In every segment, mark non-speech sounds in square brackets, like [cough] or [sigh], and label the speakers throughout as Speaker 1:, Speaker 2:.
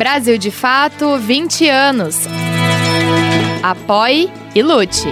Speaker 1: Brasil de Fato 20 anos. Apoie e lute.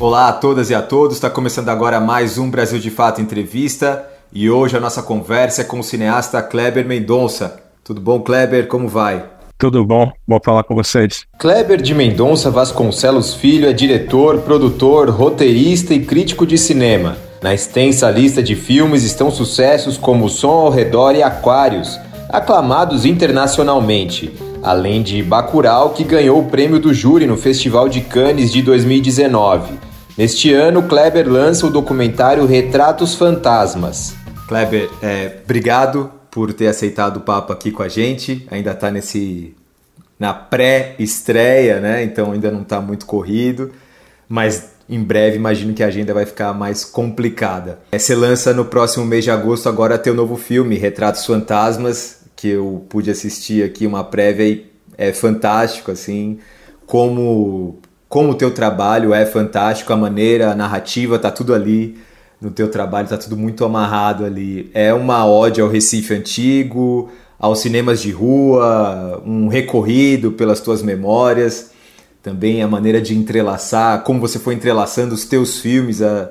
Speaker 2: Olá a todas e a todos, está começando agora mais um Brasil de Fato Entrevista e hoje a nossa conversa é com o cineasta Kleber Mendonça. Tudo bom, Kleber? Como vai?
Speaker 3: Tudo bom? Bom falar com vocês.
Speaker 2: Kleber de Mendonça Vasconcelos Filho é diretor, produtor, roteirista e crítico de cinema. Na extensa lista de filmes estão sucessos como Som ao Redor e Aquários, aclamados internacionalmente, além de Bacurau, que ganhou o prêmio do júri no Festival de Cannes de 2019. Neste ano, Kleber lança o documentário Retratos Fantasmas. Kleber, é, obrigado por ter aceitado o papo aqui com a gente. Ainda está nesse na pré-estreia, né? Então ainda não está muito corrido, mas em breve imagino que a agenda vai ficar mais complicada. Você lança no próximo mês de agosto agora teu novo filme, Retratos Fantasmas, que eu pude assistir aqui uma prévia e é fantástico assim, como como o teu trabalho é fantástico, a maneira, a narrativa, tá tudo ali no teu trabalho, tá tudo muito amarrado ali. É uma ode ao Recife antigo, aos cinemas de rua, um recorrido pelas tuas memórias, também a maneira de entrelaçar, como você foi entrelaçando os teus filmes, a,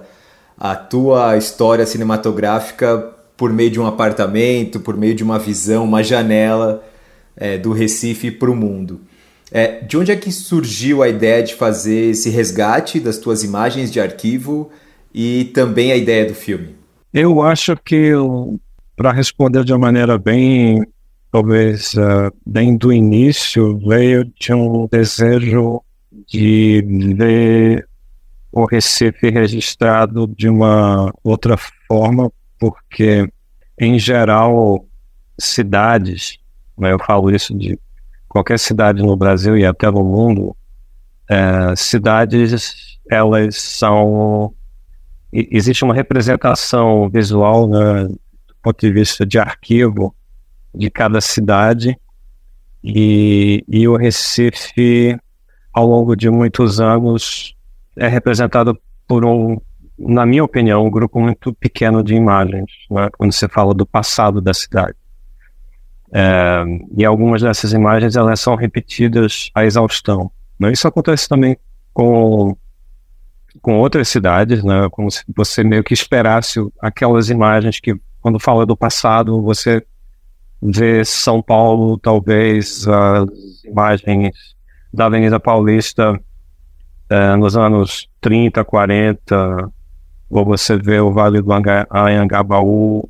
Speaker 2: a tua história cinematográfica por meio de um apartamento, por meio de uma visão, uma janela é, do Recife para o mundo. É, de onde é que surgiu a ideia de fazer esse resgate das tuas imagens de arquivo e também a ideia do filme?
Speaker 3: Eu acho que, para responder de uma maneira bem, talvez, uh, bem do início, veio de um desejo de ver o Recife registrado de uma outra forma, porque, em geral, cidades, né, eu falo isso de qualquer cidade no Brasil e até no mundo, é, cidades elas são existe uma representação visual né, do ponto de vista de arquivo de cada cidade e, e o Recife ao longo de muitos anos é representado por um na minha opinião um grupo muito pequeno de imagens né, quando você fala do passado da cidade é, e algumas dessas imagens elas são repetidas à exaustão. Né? Isso acontece também com, com outras cidades, né? como se você meio que esperasse aquelas imagens que, quando fala do passado, você vê São Paulo, talvez as imagens da Avenida Paulista é, nos anos 30, 40, ou você vê o Vale do Anhangabaú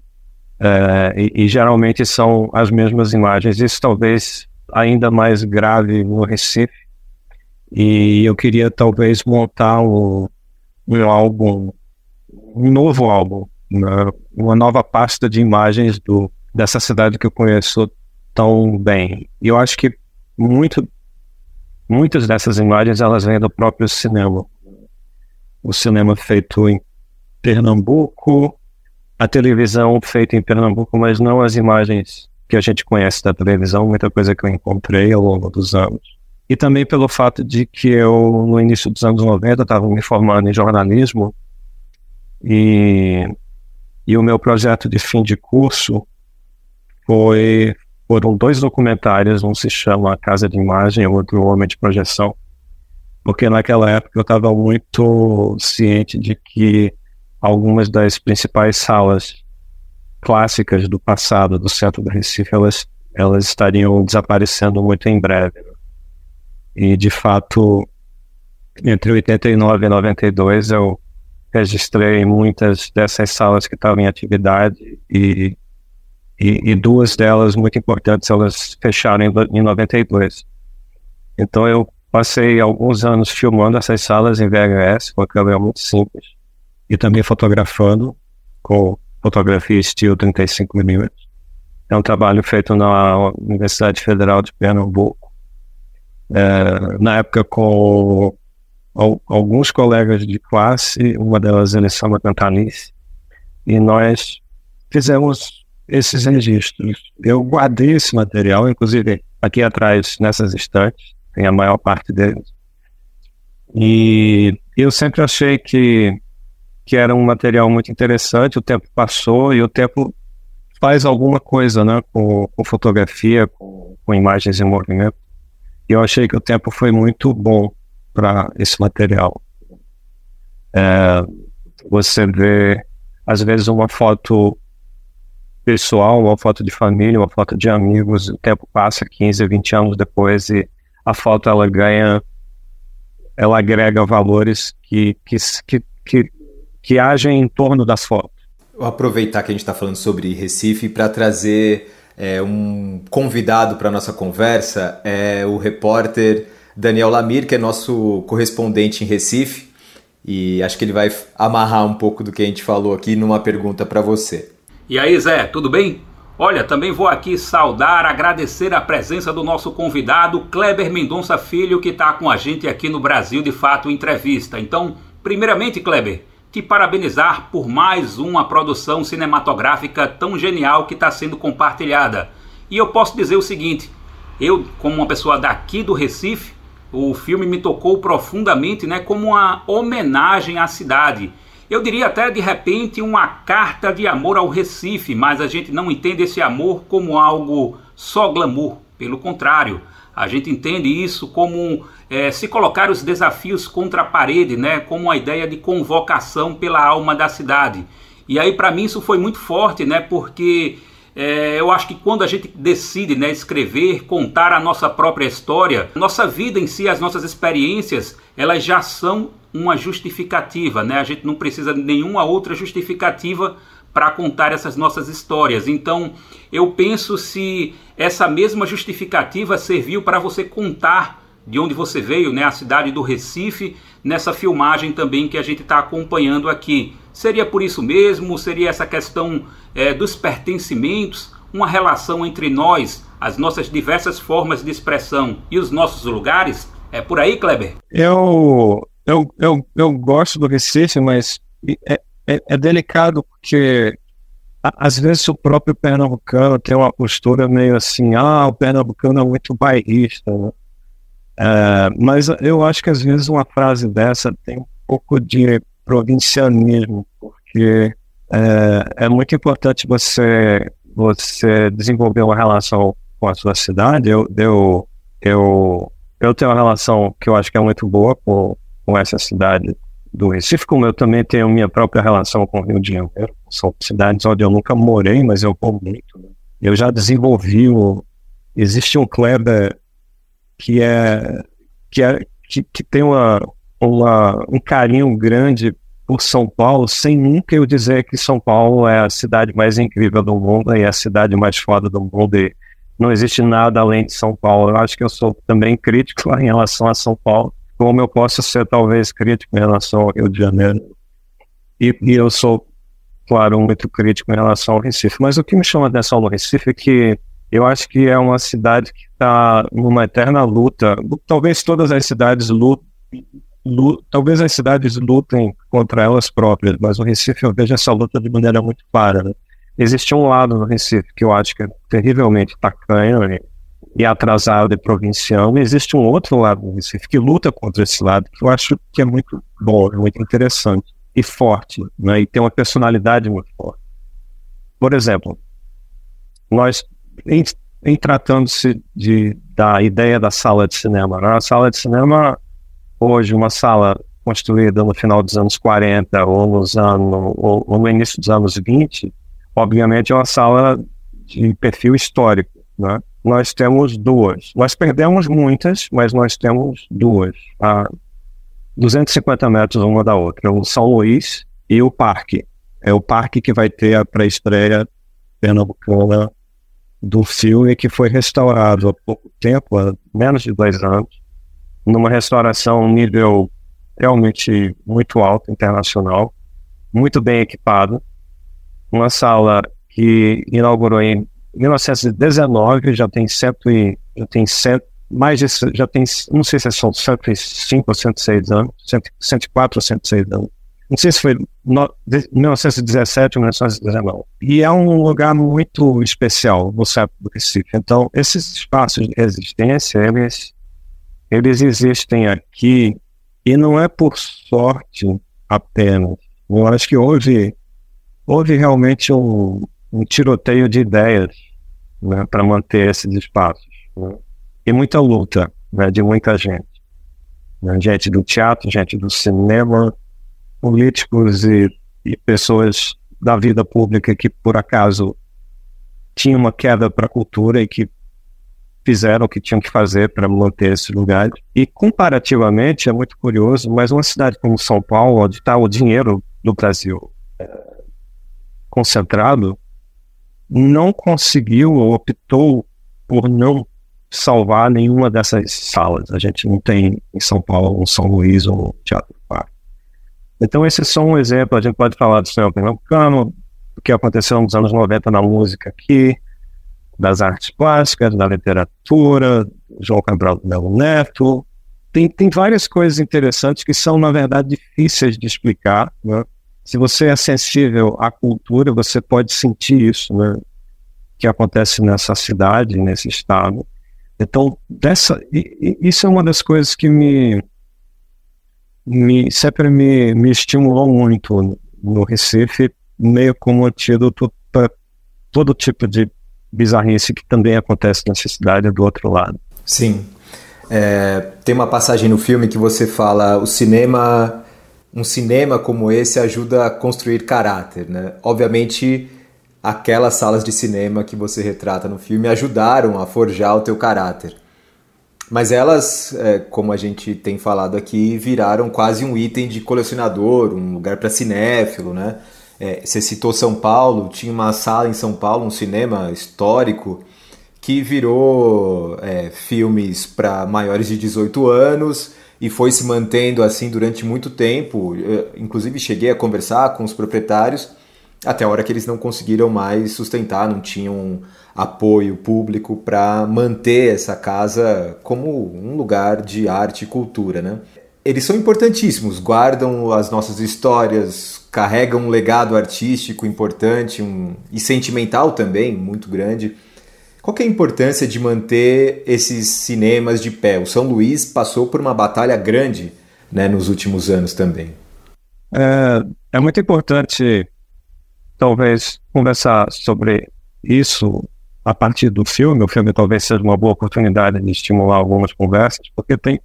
Speaker 3: é, e, e, geralmente são as mesmas imagens. Isso talvez ainda mais grave no Recife. E eu queria talvez montar um, um álbum, um novo álbum, né? uma nova pasta de imagens do, dessa cidade que eu conheço tão bem. E eu acho que muito, muitas dessas imagens elas vêm do próprio cinema. O cinema feito em Pernambuco, a televisão feita em Pernambuco, mas não as imagens que a gente conhece da televisão, muita coisa que eu encontrei ao longo dos anos. E também pelo fato de que eu, no início dos anos 90, estava me formando em jornalismo e, e o meu projeto de fim de curso foi foram dois documentários, um se chama Casa de Imagem, outro Homem de Projeção, porque naquela época eu estava muito ciente de que algumas das principais salas clássicas do passado do centro do Recife, elas, elas estariam desaparecendo muito em breve. Né? E, de fato, entre 89 e 92, eu registrei muitas dessas salas que estavam em atividade e, e, e duas delas muito importantes, elas fecharam em, em 92. Então, eu passei alguns anos filmando essas salas em VHS, porque ela é muito simples e também fotografando com fotografia estilo 35mm. É um trabalho feito na Universidade Federal de Pernambuco. É, na época com alguns colegas de classe, uma delas Alessandra Cantanice, e nós fizemos esses registros. Eu guardei esse material, inclusive aqui atrás, nessas estantes, tem a maior parte deles. E eu sempre achei que, que era um material muito interessante, o tempo passou e o tempo faz alguma coisa né, com, com fotografia, com, com imagens em movimento. Eu achei que o tempo foi muito bom para esse material. É, você vê, às vezes, uma foto pessoal, uma foto de família, uma foto de amigos, o tempo passa 15, 20 anos depois e a foto ela ganha, ela agrega valores que, que, que, que, que agem em torno das fotos.
Speaker 2: Vou aproveitar que a gente está falando sobre Recife para trazer é, um convidado para nossa conversa, é o repórter Daniel Lamir, que é nosso correspondente em Recife, e acho que ele vai amarrar um pouco do que a gente falou aqui numa pergunta para você.
Speaker 4: E aí, Zé, tudo bem? Olha, também vou aqui saudar, agradecer a presença do nosso convidado, Kleber Mendonça Filho, que está com a gente aqui no Brasil de Fato Entrevista. Então, primeiramente, Kleber, te parabenizar por mais uma produção cinematográfica tão genial que está sendo compartilhada. E eu posso dizer o seguinte: eu, como uma pessoa daqui do Recife, o filme me tocou profundamente, né, como uma homenagem à cidade. Eu diria até de repente uma carta de amor ao Recife, mas a gente não entende esse amor como algo só glamour. Pelo contrário, a gente entende isso como é, se colocar os desafios contra a parede, né, como uma ideia de convocação pela alma da cidade. E aí, para mim, isso foi muito forte, né, porque é, eu acho que quando a gente decide né, escrever, contar a nossa própria história, nossa vida em si, as nossas experiências, elas já são uma justificativa, né? A gente não precisa de nenhuma outra justificativa para contar essas nossas histórias. Então, eu penso se essa mesma justificativa serviu para você contar de onde você veio, né, a cidade do Recife, nessa filmagem também que a gente está acompanhando aqui. Seria por isso mesmo? Seria essa questão é, dos pertencimentos, uma relação entre nós, as nossas diversas formas de expressão e os nossos lugares? É por aí, Kleber?
Speaker 3: Eu, eu, eu, eu gosto do Recife, mas é, é, é delicado porque às vezes o próprio pernambucano tem uma postura meio assim, ah, o pernambucano é muito bairrista, né? É, mas eu acho que às vezes uma frase dessa tem um pouco de provincianismo, porque é, é muito importante você, você desenvolver uma relação com a sua cidade. Eu, eu, eu, eu tenho uma relação que eu acho que é muito boa com, com essa cidade do Recife, como eu também tenho minha própria relação com o Rio de Janeiro. São cidades onde eu nunca morei, mas eu vou muito. Né? Eu já desenvolvi um. Existe um Kleber que é que, é, que, que tem uma, uma, um carinho grande por São Paulo, sem nunca eu dizer que São Paulo é a cidade mais incrível do mundo e é a cidade mais foda do mundo e não existe nada além de São Paulo. Eu acho que eu sou também crítico [laughs] em relação a São Paulo, como eu posso ser talvez crítico em relação ao Rio de Janeiro. E, e eu sou, claro, muito crítico em relação ao Recife. Mas o que me chama atenção no Recife é que eu acho que é uma cidade que está numa eterna luta. Talvez todas as cidades lutem, lutem, talvez as cidades lutem contra elas próprias, mas o Recife eu vejo essa luta de maneira muito clara. Né? Existe um lado no Recife que eu acho que é terrivelmente tacanho né? E atrasado e provinciano, e existe um outro lado no Recife que luta contra esse lado, que eu acho que é muito bom, muito interessante e forte, né? e tem uma personalidade muito forte. Por exemplo, nós em, em tratando-se de, da ideia da sala de cinema. Né? A sala de cinema, hoje, uma sala construída no final dos anos 40 ou, nos anos, ou, ou no início dos anos 20, obviamente é uma sala de perfil histórico. Né? Nós temos duas. Nós perdemos muitas, mas nós temos duas. A 250 metros uma da outra. O São Luís e o Parque. É o parque que vai ter a pré-estreia pernambucana do filme que foi restaurado há pouco tempo, há menos de dois anos, numa restauração nível realmente muito alto, internacional, muito bem equipado, uma sala que inaugurou em 1919, já tem cento e, já tem cento, mais de, já tem, não sei se são 105 ou 106 anos, 104 ou 106 anos, não sei se foi no, 1917 ou 1919. E é um lugar muito especial centro do Recife. Então, esses espaços de resistência, eles, eles existem aqui E não é por sorte apenas. Eu acho que houve, houve realmente um, um tiroteio de ideias né, para manter esses espaços. Né? E muita luta né, de muita gente. Né? Gente do teatro, gente do cinema, políticos e, e pessoas da vida pública que, por acaso, tinham uma queda para a cultura e que fizeram o que tinham que fazer para manter esse lugar. E comparativamente, é muito curioso, mas uma cidade como São Paulo, onde está o dinheiro do Brasil é, concentrado, não conseguiu ou optou por não salvar nenhuma dessas salas. A gente não tem em São Paulo um São Luís ou um Teatro Parque. Então, esse é só um exemplo. A gente pode falar do cinema pernambucano, o que aconteceu nos anos 90 na música aqui, das artes plásticas, da literatura, João Cabral do Melo Neto. Tem, tem várias coisas interessantes que são, na verdade, difíceis de explicar. Né? Se você é sensível à cultura, você pode sentir isso, né? que acontece nessa cidade, nesse estado. Então, dessa, isso é uma das coisas que me, me sempre me, me estimulou muito no Recife, meio como antídoto para todo tipo de bizarrice que também acontece nessa cidade do outro lado.
Speaker 2: Sim. É, tem uma passagem no filme que você fala o cinema um cinema como esse ajuda a construir caráter, né? Obviamente, aquelas salas de cinema que você retrata no filme ajudaram a forjar o teu caráter. Mas elas, é, como a gente tem falado aqui, viraram quase um item de colecionador, um lugar para cinéfilo, né? É, você citou São Paulo, tinha uma sala em São Paulo, um cinema histórico, que virou é, filmes para maiores de 18 anos e foi se mantendo assim durante muito tempo. Eu, inclusive, cheguei a conversar com os proprietários até a hora que eles não conseguiram mais sustentar, não tinham apoio público para manter essa casa como um lugar de arte e cultura, né? Eles são importantíssimos, guardam as nossas histórias, carrega um legado artístico importante um, e sentimental também, muito grande. Qual é a importância de manter esses cinemas de pé? O São Luís passou por uma batalha grande né, nos últimos anos também.
Speaker 3: É, é muito importante, talvez, conversar sobre isso a partir do filme. O filme talvez seja uma boa oportunidade de estimular algumas conversas, porque tem,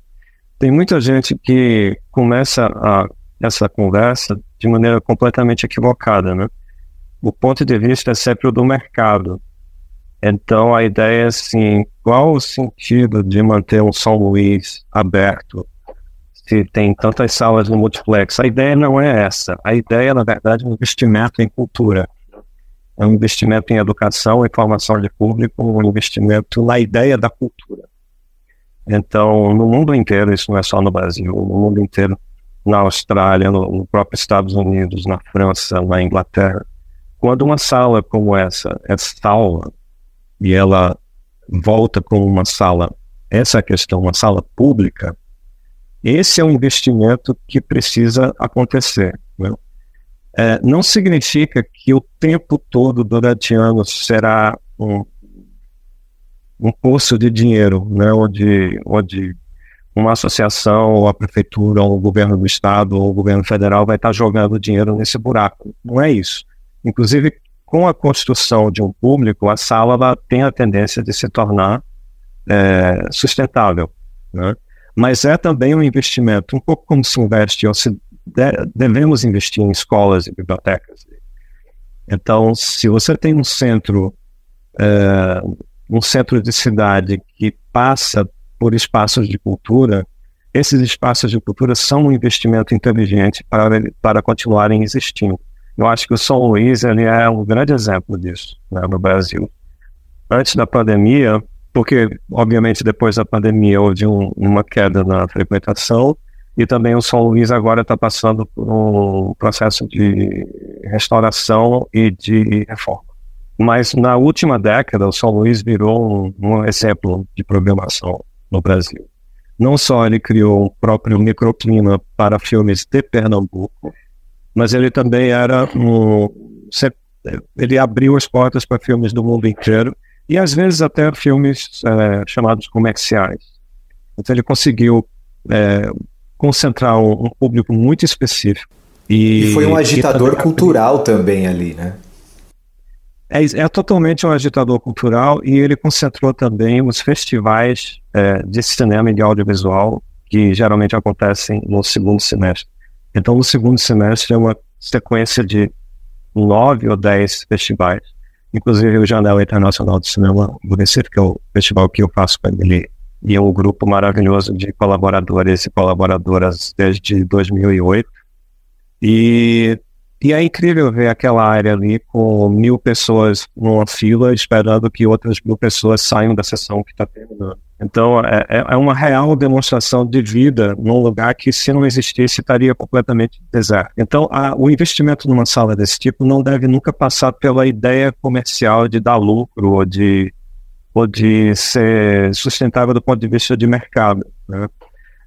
Speaker 3: tem muita gente que começa a, essa conversa de maneira completamente equivocada, né? O ponto de vista é sempre o do mercado. Então a ideia é assim, qual o sentido de manter um São Luís aberto se tem tantas salas no multiplex? A ideia não é essa. A ideia, na verdade, é um investimento em cultura. É um investimento em educação e formação de público, um investimento na ideia da cultura. Então, no mundo inteiro, isso não é só no Brasil, no mundo inteiro, na Austrália, no, no próprio Estados Unidos, na França, na Inglaterra. Quando uma sala como essa é salva e ela volta como uma sala, essa é questão, uma sala pública, esse é um investimento que precisa acontecer. Né? É, não significa que o tempo todo, durante anos, será um, um poço de dinheiro, né? onde, onde uma associação, ou a prefeitura, ou o governo do estado, ou o governo federal vai estar jogando dinheiro nesse buraco. Não é isso. Inclusive, com a construção de um público, a sala tem a tendência de se tornar é, sustentável. Né? Mas é também um investimento, um pouco como se investe, ou se devemos investir em escolas e bibliotecas. Então, se você tem um centro, é, um centro de cidade que passa por espaços de cultura, esses espaços de cultura são um investimento inteligente para, para continuarem existindo. Eu acho que o São Luís ele é um grande exemplo disso né, no Brasil. Antes da pandemia, porque obviamente depois da pandemia houve um, uma queda na frequentação, e também o São Luís agora está passando por um processo de restauração e de reforma. Mas na última década, o São Luís virou um, um exemplo de programação no Brasil. Não só ele criou um próprio microclima para filmes de Pernambuco, mas ele também era um. Ele abriu as portas para filmes do mundo inteiro e às vezes até filmes é, chamados comerciais. Então ele conseguiu é, concentrar um, um público muito específico.
Speaker 2: E, e foi um agitador também, cultural também ali, né?
Speaker 3: É, é, totalmente um agitador cultural e ele concentrou também os festivais é, de cinema e de audiovisual que geralmente acontecem no segundo semestre. Então, no segundo semestre é uma sequência de nove ou dez festivais, inclusive o Janela Internacional de Cinema do Recife, que é o festival que eu faço com ele, e é um grupo maravilhoso de colaboradores e colaboradoras desde 2008. E, e é incrível ver aquela área ali com mil pessoas numa fila esperando que outras mil pessoas saiam da sessão que está terminando. Então, é, é, é uma real demonstração de vida num lugar que, se não existisse, estaria completamente deserto. Então, a, o investimento numa sala desse tipo não deve nunca passar pela ideia comercial de dar lucro ou de, ou de ser sustentável do ponto de vista de mercado. Né?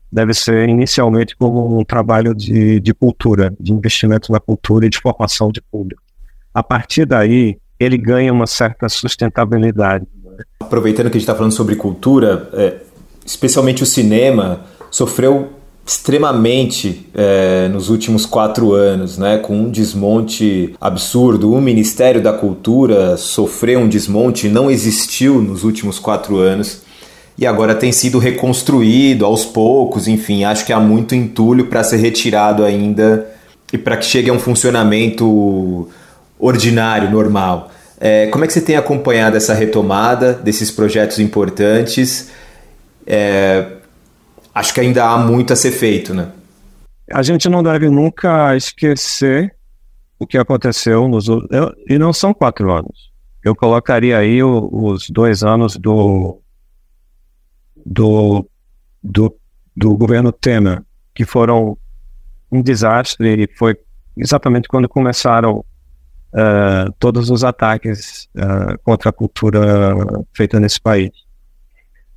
Speaker 3: Deve ser inicialmente como um trabalho de, de cultura, de investimento na cultura e de formação de público. A partir daí, ele ganha uma certa sustentabilidade.
Speaker 2: Aproveitando que a gente está falando sobre cultura, é, especialmente o cinema sofreu extremamente é, nos últimos quatro anos, né, com um desmonte absurdo. O Ministério da Cultura sofreu um desmonte, não existiu nos últimos quatro anos e agora tem sido reconstruído aos poucos. Enfim, acho que há muito entulho para ser retirado ainda e para que chegue a um funcionamento ordinário, normal. É, como é que você tem acompanhado essa retomada desses projetos importantes? É, acho que ainda há muito a ser feito, né?
Speaker 3: A gente não deve nunca esquecer o que aconteceu nos eu, e não são quatro anos. Eu colocaria aí o, os dois anos do do, do do governo Temer, que foram um desastre foi exatamente quando começaram uh, todos os ataques uh, contra a cultura feita nesse país.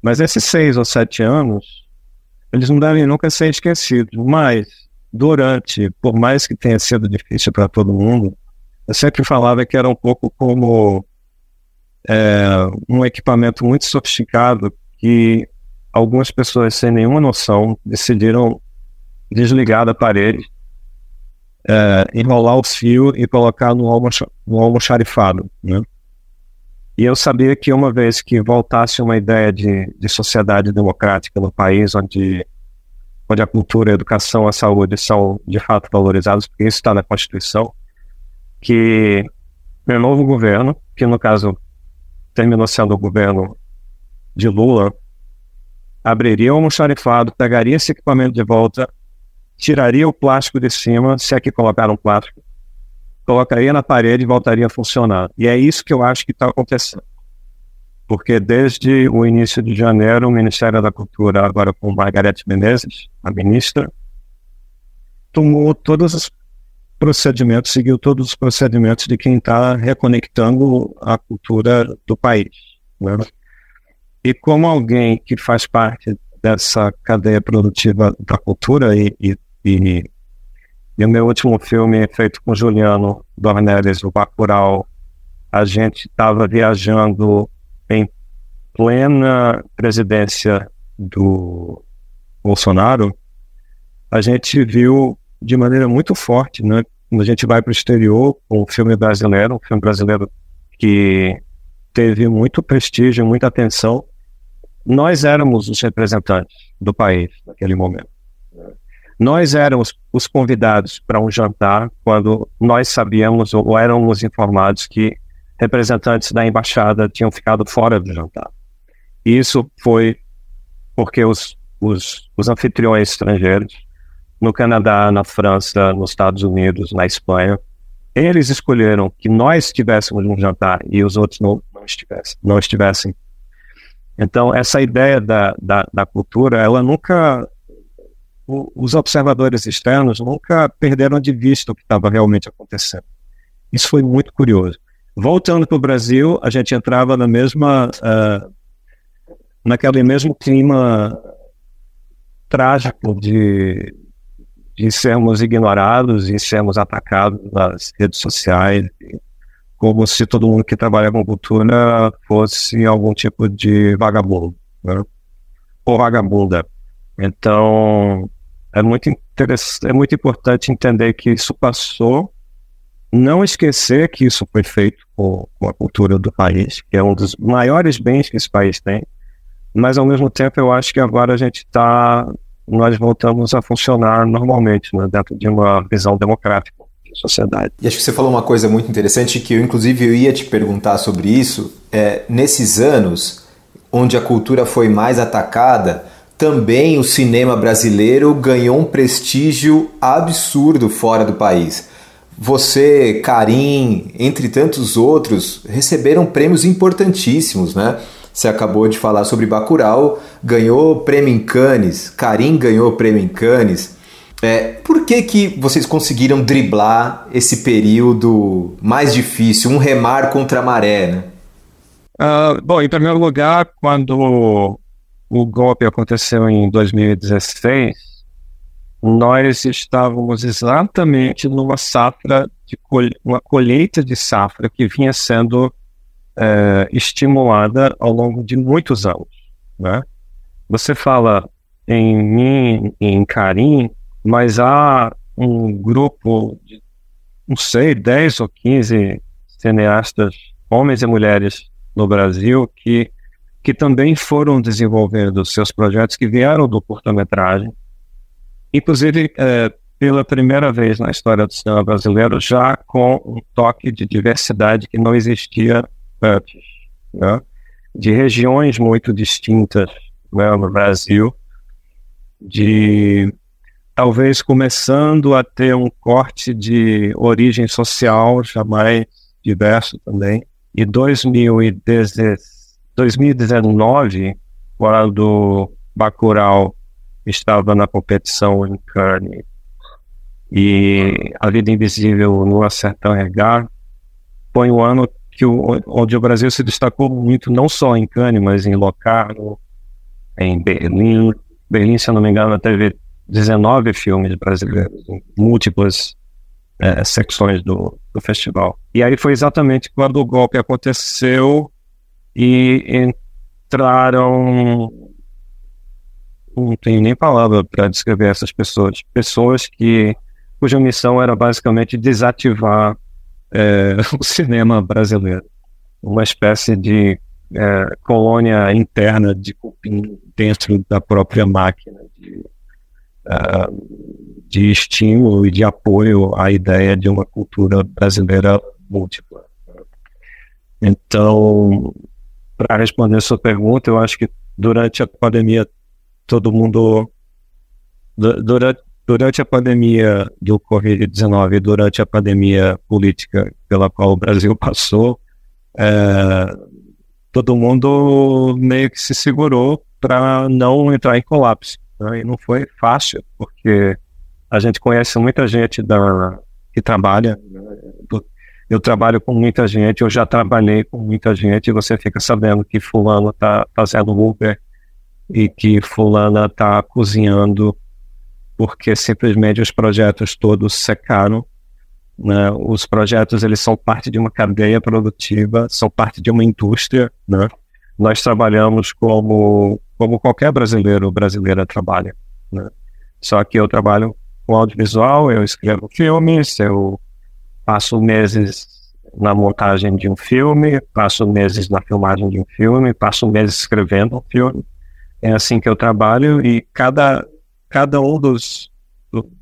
Speaker 3: Mas esses seis ou sete anos, eles não devem nunca ser esquecidos. Mas, durante, por mais que tenha sido difícil para todo mundo, eu sempre falava que era um pouco como é, um equipamento muito sofisticado que algumas pessoas sem nenhuma noção decidiram desligar da parede é, enrolar o fio e colocar no, almox, no almoxarifado, né? E eu sabia que uma vez que voltasse uma ideia de, de sociedade democrática no país, onde, onde a cultura, a educação, a saúde são de fato valorizados, porque isso está na Constituição, que o novo governo, que no caso terminou sendo o governo de Lula, abriria o almoxarifado, pegaria esse equipamento de volta tiraria o plástico de cima, se é que colocaram plástico, colocaria na parede e voltaria a funcionar. E é isso que eu acho que está acontecendo. Porque desde o início de janeiro, o Ministério da Cultura, agora com Margarete Menezes, a ministra, tomou todos os procedimentos, seguiu todos os procedimentos de quem está reconectando a cultura do país. Né? E como alguém que faz parte dessa cadeia produtiva da cultura e, e e, e o meu último filme, feito com Juliano Dornelles, o Bacurau, a gente estava viajando em plena presidência do Bolsonaro, a gente viu de maneira muito forte, né? Quando a gente vai para o exterior, um filme brasileiro, um filme brasileiro que teve muito prestígio, muita atenção, nós éramos os representantes do país naquele momento. Nós éramos os convidados para um jantar quando nós sabíamos ou éramos informados que representantes da embaixada tinham ficado fora do jantar. Isso foi porque os, os, os anfitriões estrangeiros, no Canadá, na França, nos Estados Unidos, na Espanha, eles escolheram que nós estivéssemos um jantar e os outros não, não, estivessem, não estivessem. Então, essa ideia da, da, da cultura, ela nunca os observadores externos nunca perderam de vista o que estava realmente acontecendo. Isso foi muito curioso. Voltando para o Brasil, a gente entrava na mesma, uh, naquele mesmo clima trágico de, de sermos ignorados e sermos atacados nas redes sociais, como se todo mundo que trabalha com cultura fosse algum tipo de vagabundo, né? ou vagabunda. Então, é muito, é muito importante entender que isso passou, não esquecer que isso foi feito com, a cultura do país, que é um dos maiores bens que esse país tem, mas ao mesmo tempo eu acho que agora a gente está, nós voltamos a funcionar normalmente, né, dentro de uma visão democrática de sociedade.
Speaker 2: E acho que você falou uma coisa muito interessante que eu inclusive eu ia te perguntar sobre isso, é, nesses anos onde a cultura foi mais atacada, também o cinema brasileiro ganhou um prestígio absurdo fora do país. Você, Karim, entre tantos outros, receberam prêmios importantíssimos, né? Você acabou de falar sobre Bacurau, ganhou prêmio em Cannes, Karim ganhou prêmio em Cannes. É, por que, que vocês conseguiram driblar esse período mais difícil, um remar contra a maré, né?
Speaker 3: Uh, bom, em primeiro lugar, quando o golpe aconteceu em 2016, nós estávamos exatamente numa safra, de uma colheita de safra que vinha sendo é, estimulada ao longo de muitos anos. Né? Você fala em mim, em Karim, mas há um grupo de, não sei, 10 ou 15 cineastas, homens e mulheres no Brasil, que, que também foram desenvolvendo seus projetos que vieram do curta-metragem. Inclusive, é, pela primeira vez na história do cinema brasileiro, já com um toque de diversidade que não existia antes, né? de regiões muito distintas né, no Brasil, de talvez começando a ter um corte de origem social já mais diverso também. E 2019, quando Bacurau estava na competição em Cannes e A Vida Invisível no Acertão Regar, foi um ano que o, onde o Brasil se destacou muito, não só em Cannes, mas em Locarno, em Berlim. Berlim, se eu não me engano, teve 19 filmes brasileiros, em múltiplas é, secções do, do festival. E aí foi exatamente quando o golpe aconteceu e entraram. Não tenho nem palavra para descrever essas pessoas. Pessoas que cuja missão era basicamente desativar é, [laughs] o cinema brasileiro. Uma espécie de é, colônia interna de cupim dentro da própria máquina de, uh, de estímulo e de apoio à ideia de uma cultura brasileira múltipla. Então, para responder a sua pergunta, eu acho que durante a pandemia todo mundo durante durante a pandemia do Covid-19, durante a pandemia política pela qual o Brasil [laughs] passou, é, todo mundo meio que se segurou para não entrar em colapso. Né? E não foi fácil, porque a gente conhece muita gente da, que trabalha. Né? Eu trabalho com muita gente, eu já trabalhei com muita gente, e você fica sabendo que fulano está fazendo Uber e que fulana está cozinhando porque simplesmente os projetos todos secaram. Né? Os projetos eles são parte de uma cadeia produtiva, são parte de uma indústria. Né? Nós trabalhamos como como qualquer brasileiro ou brasileira trabalha. Né? Só que eu trabalho com audiovisual, eu escrevo filmes, eu passo meses na montagem de um filme, passo meses na filmagem de um filme, passo meses escrevendo um filme. É assim que eu trabalho e cada cada um dos,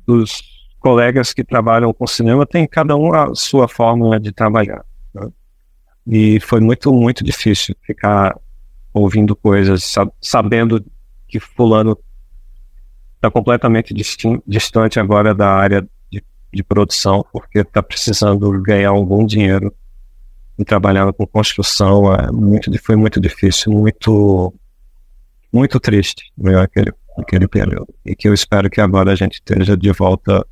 Speaker 3: dos colegas que trabalham com cinema tem cada um a sua forma de trabalhar. Né? E foi muito, muito difícil ficar ouvindo coisas, sabendo que fulano está completamente distante agora da área de, produção, porque está precisando ganhar algum dinheiro e trabalhando com construção. É muito, foi muito difícil, muito, muito triste né, aquele, naquele período. E que eu espero que agora a gente esteja de volta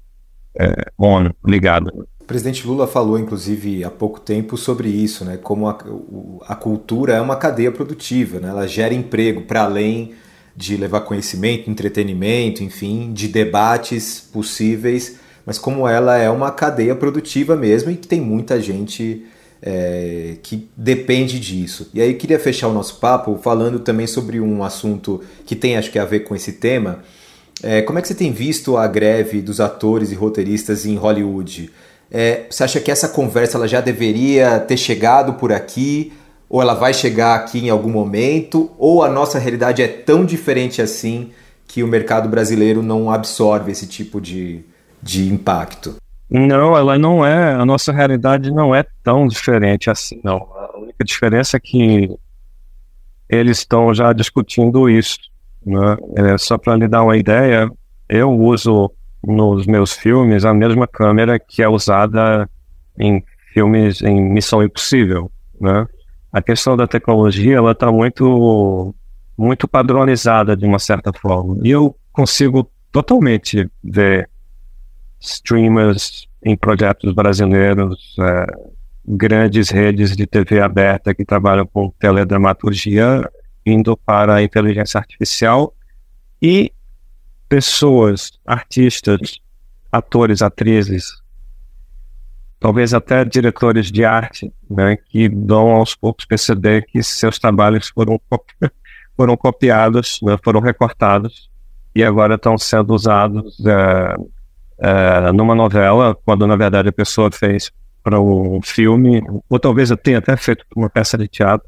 Speaker 3: é, on, ligado.
Speaker 2: O presidente Lula falou, inclusive, há pouco tempo sobre isso, né? Como a, a cultura é uma cadeia produtiva, né? Ela gera emprego para além de levar conhecimento, entretenimento, enfim, de debates possíveis, mas como ela é uma cadeia produtiva mesmo e que tem muita gente é, que depende disso. E aí queria fechar o nosso papo falando também sobre um assunto que tem acho que a ver com esse tema, É, como é que você tem visto a greve dos atores e roteiristas em Hollywood? É, você acha que essa conversa ela já deveria ter chegado por aqui? Ou ela vai chegar aqui em algum momento? Ou a nossa realidade é tão diferente assim que o mercado brasileiro não absorve esse tipo de, de impacto?
Speaker 3: Não, ela não é. A nossa realidade não é tão diferente assim, não. A única diferença é que eles estão já discutindo isso. Né? É, só para lhe dar uma ideia, eu uso nos meus filmes a mesma câmera que é usada em filmes em Missão Impossível, né? A questão da tecnologia ela está muito muito padronizada de uma certa forma e eu consigo totalmente ver streamers em projetos brasileiros, é, grandes redes de TV aberta que trabalham com teledramaturgia indo para a inteligência artificial e pessoas, artistas, atores, atrizes, talvez até diretores de arte, né, que dão aos poucos perceber que seus trabalhos foram, [laughs] foram copiados, né, foram recortados e agora estão sendo usados é, é, numa novela, quando na verdade a pessoa fez para um filme, ou talvez eu tenha até feito uma peça de teatro,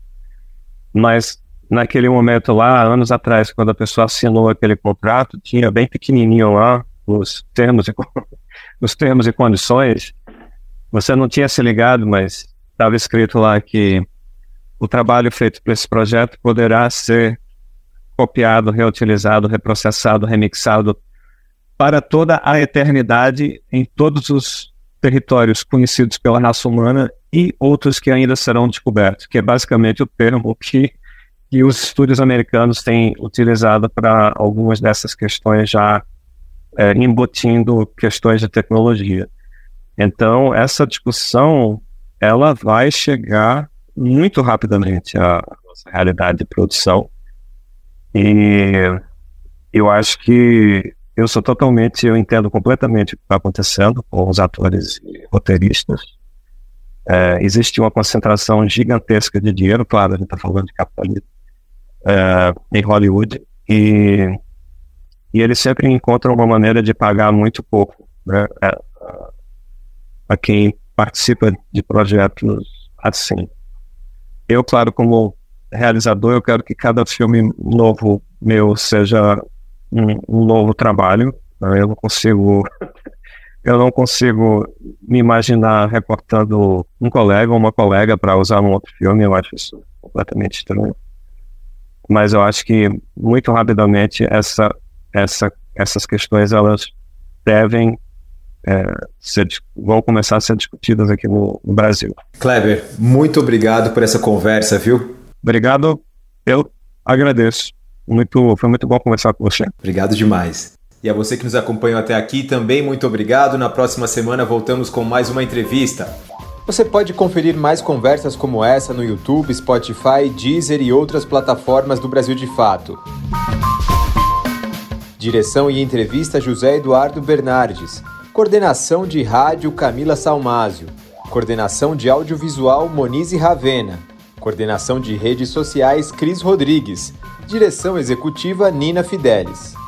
Speaker 3: mas naquele momento lá, anos atrás, quando a pessoa assinou aquele contrato, tinha bem pequenininho lá os termos e, [laughs] os termos e condições. Você não tinha se ligado, mas estava escrito lá que o trabalho feito para esse projeto poderá ser copiado, reutilizado, reprocessado, remixado para toda a eternidade em todos os territórios conhecidos pela raça humana e outros que ainda serão descobertos, que é basicamente o termo que que os estúdios americanos têm utilizado para algumas dessas questões já é, embutindo questões de tecnologia. Então, essa discussão ela vai chegar muito rapidamente à nossa realidade de produção. E eu acho que eu sou totalmente, eu entendo completamente o que está acontecendo com os atores e roteiristas. É, existe uma concentração gigantesca de dinheiro, claro, a gente está falando de capitalismo, é, em Hollywood e, e eles sempre encontram uma maneira de pagar muito pouco né, a, a quem participa de projetos assim. Eu, claro, como realizador, eu quero que cada filme novo meu seja um, um novo trabalho. Né? Eu não consigo eu não consigo me imaginar recortando um colega ou uma colega para usar um outro filme. Eu acho isso completamente estranho mas eu acho que muito rapidamente essa, essa, essas questões elas devem é, ser, vão começar a ser discutidas aqui no, no, Brasil.
Speaker 2: Kleber, muito obrigado por essa conversa, viu?
Speaker 3: Obrigado, eu agradeço. Muito, foi muito bom conversar com você.
Speaker 2: Obrigado demais. E a você que nos acompanhou até aqui também, muito obrigado. Na próxima semana voltamos com mais uma entrevista. Você pode conferir mais conversas como essa no YouTube, Spotify, Deezer e outras plataformas do Brasil de Fato. Direção e entrevista José Eduardo Bernardes. Coordenação de rádio Camila Salmásio. Coordenação de audiovisual Monize Ravena. Coordenação de redes sociais Cris Rodrigues. Direção executiva Nina Fidelis.